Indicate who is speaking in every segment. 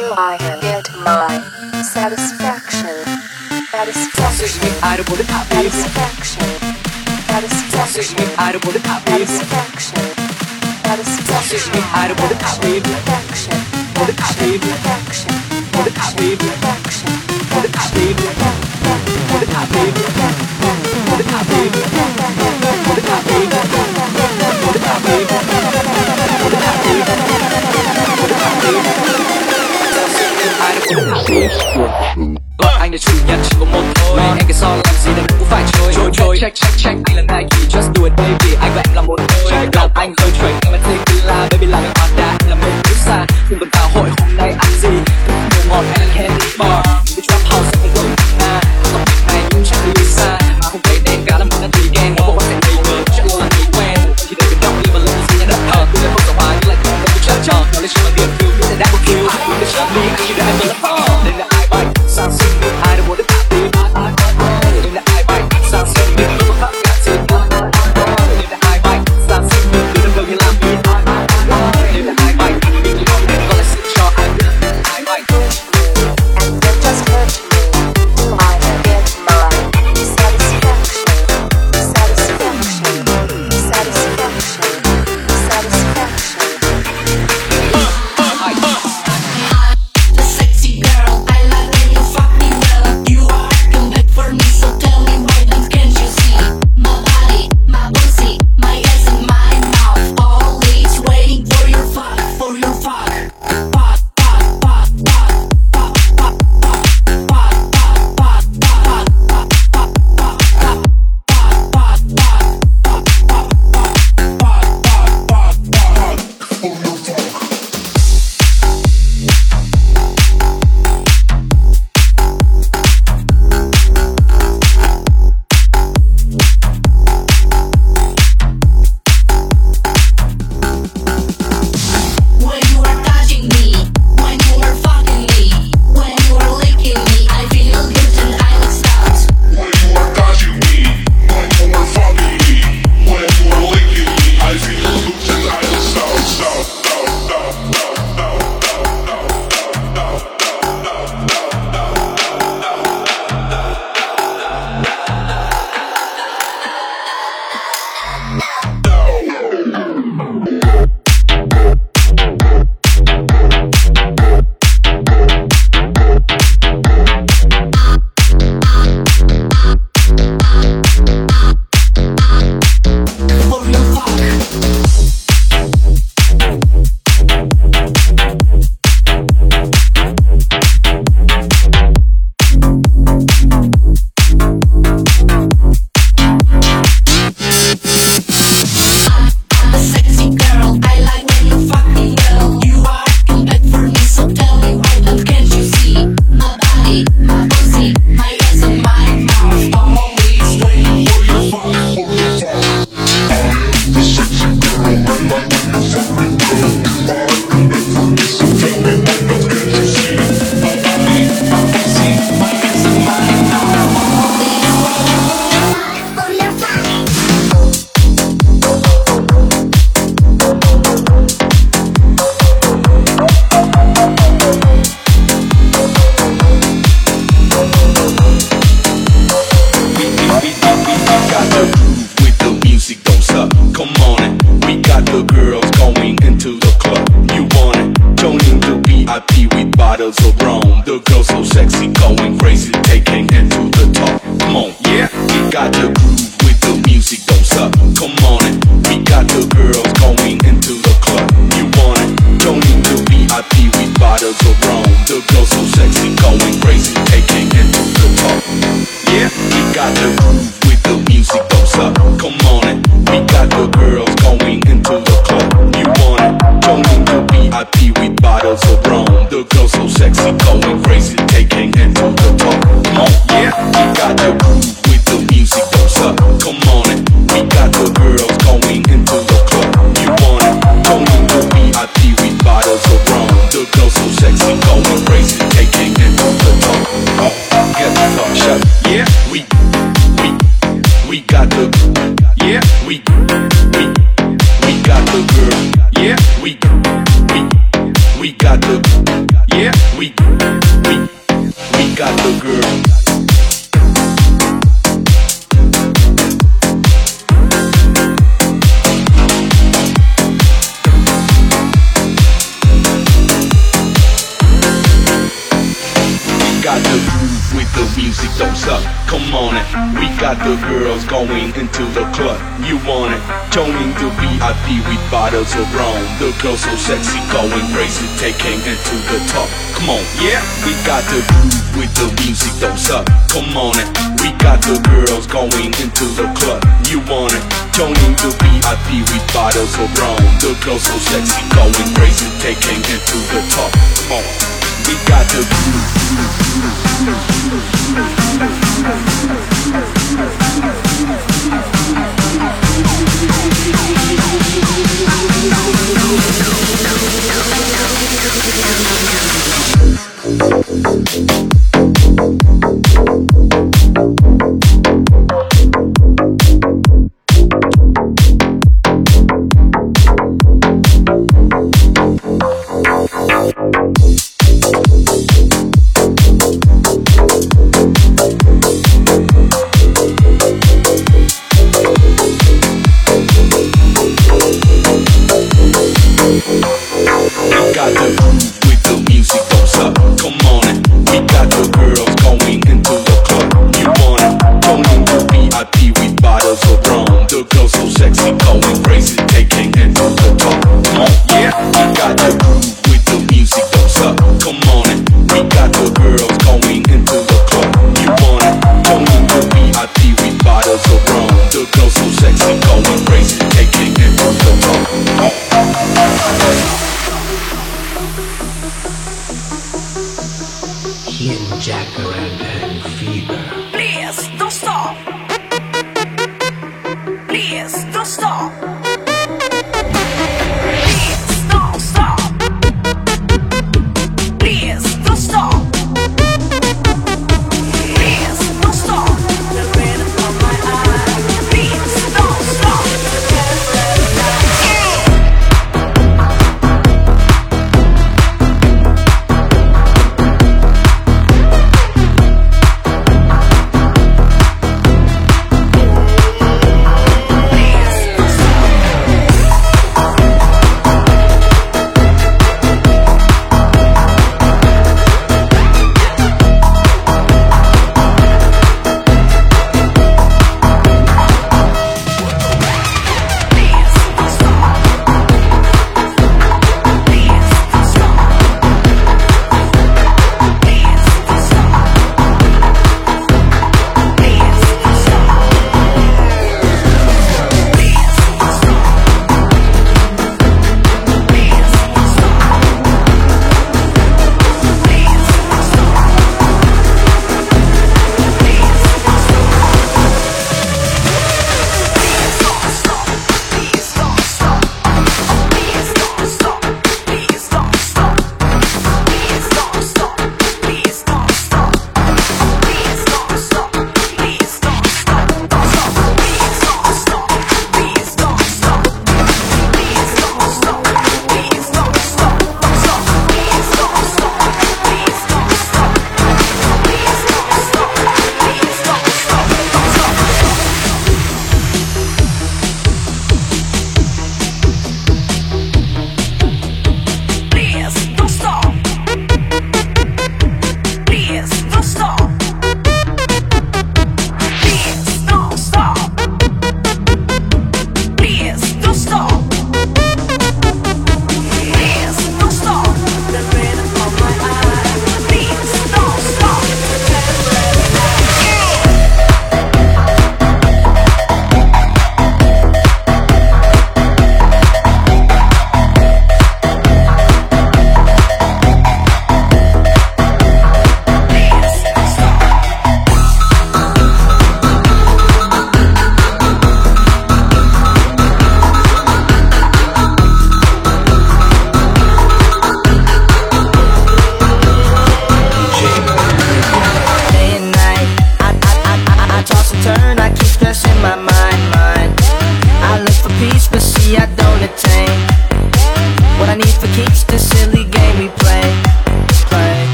Speaker 1: do I
Speaker 2: get my satisfaction? Satisfaction. Satisfaction. Satisfaction. Satisfaction. Satisfaction. Satisfaction. Satisfaction. Satisfaction.
Speaker 3: Satisfaction. Satisfaction. anh là chủ nhân chỉ có một thôi. Anh cái so làm gì đến cũng phải chơi. Chơi chơi. Check check check Anh là Nike Just do it baby. Anh và em là một đôi. Gặp anh hơi chuẩn Em là tequila Baby là người Honda Em là mê xa. Không cần tao hội hôm nay ăn gì? Đồ ngọt em là candy bar.
Speaker 4: bottles of rum, The girl so sexy, going crazy, taking it to the top. Come on, yeah, we got the groove with the music, those up. Come on, it. we got the girls going into the club. You want it? Joining the VIP with bottles of rum, The girl so sexy, going crazy, taking it to the top. Come on, we got the groove.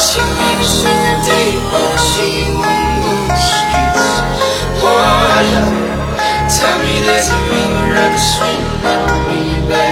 Speaker 5: she made me Tell me there's a river i can swim that will bring you back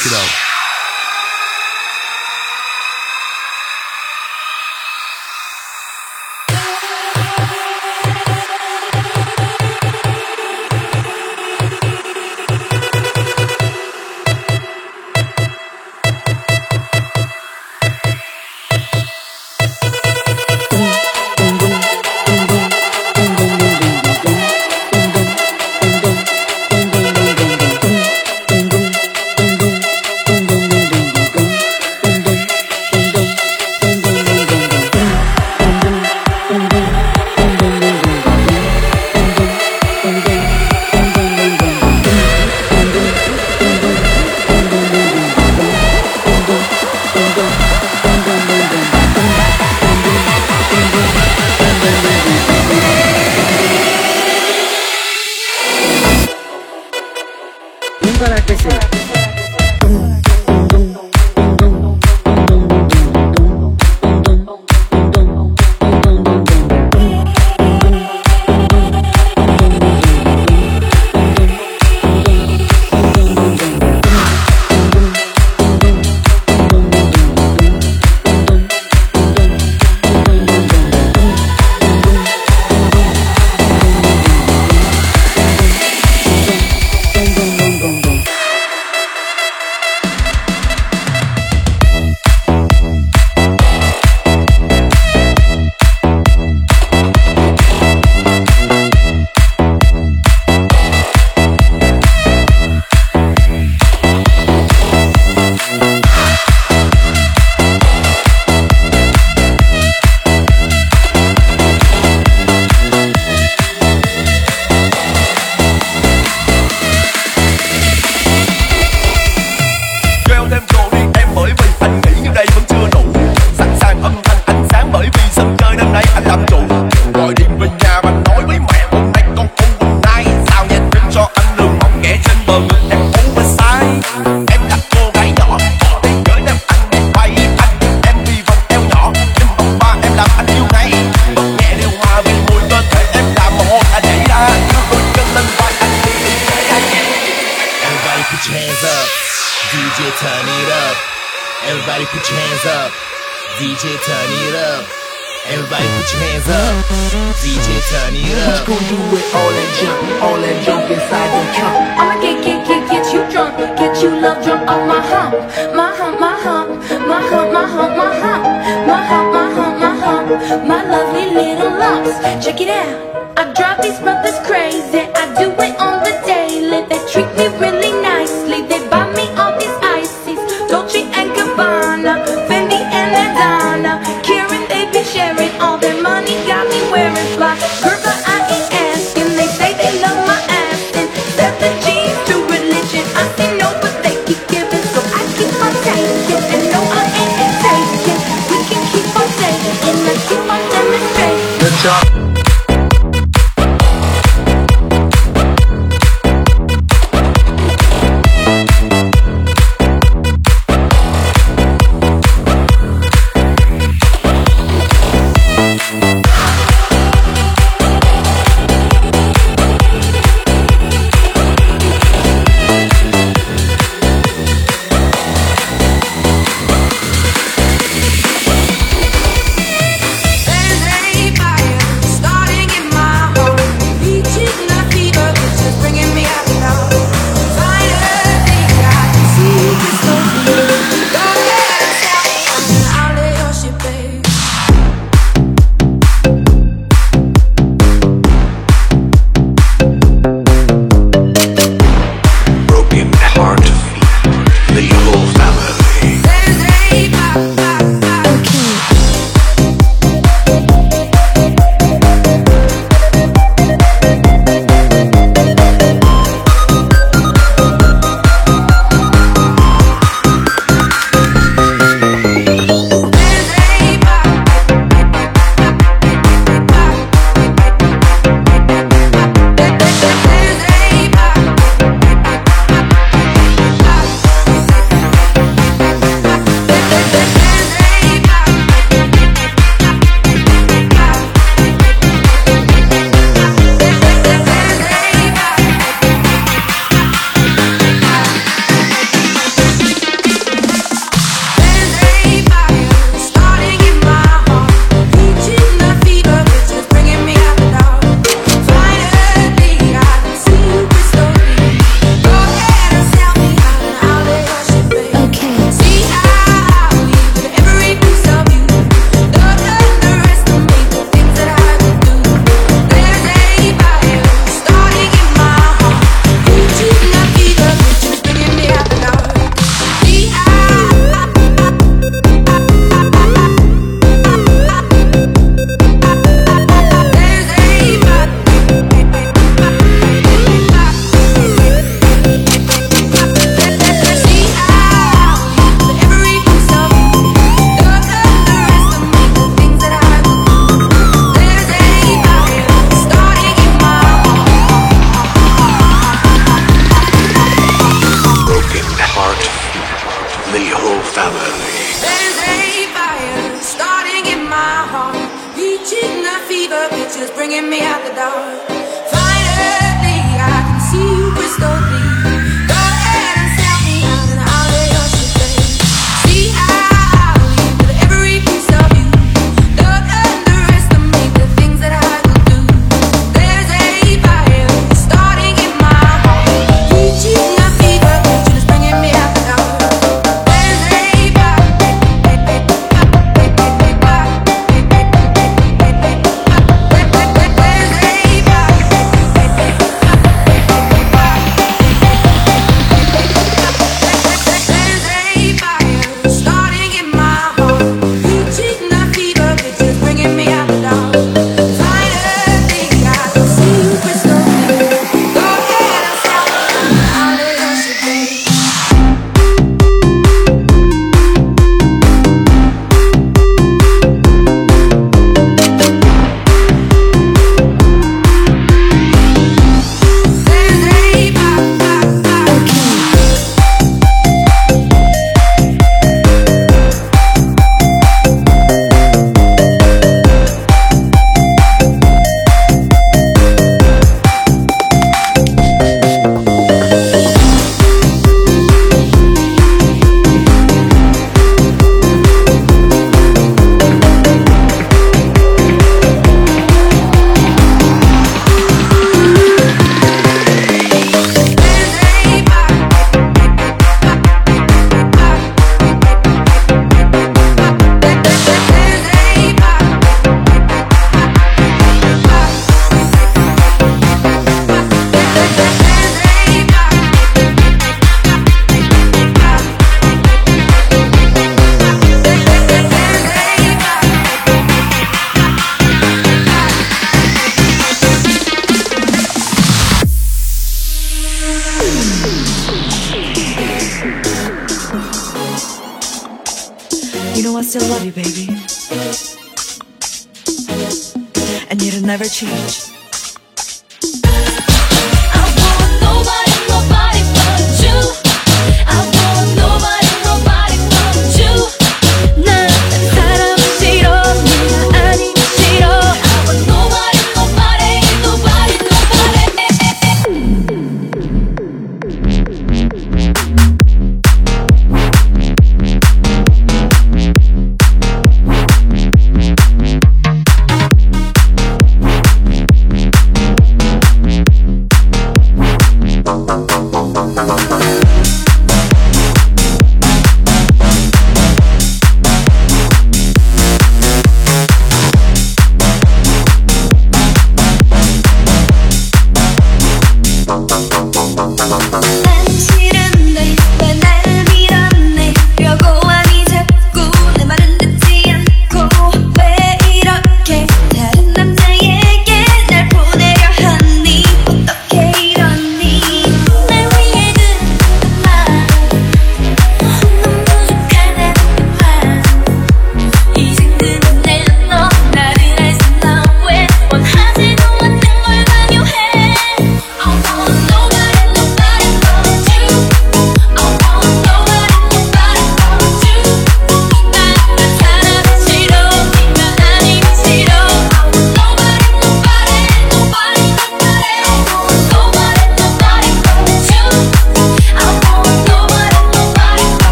Speaker 6: check it out.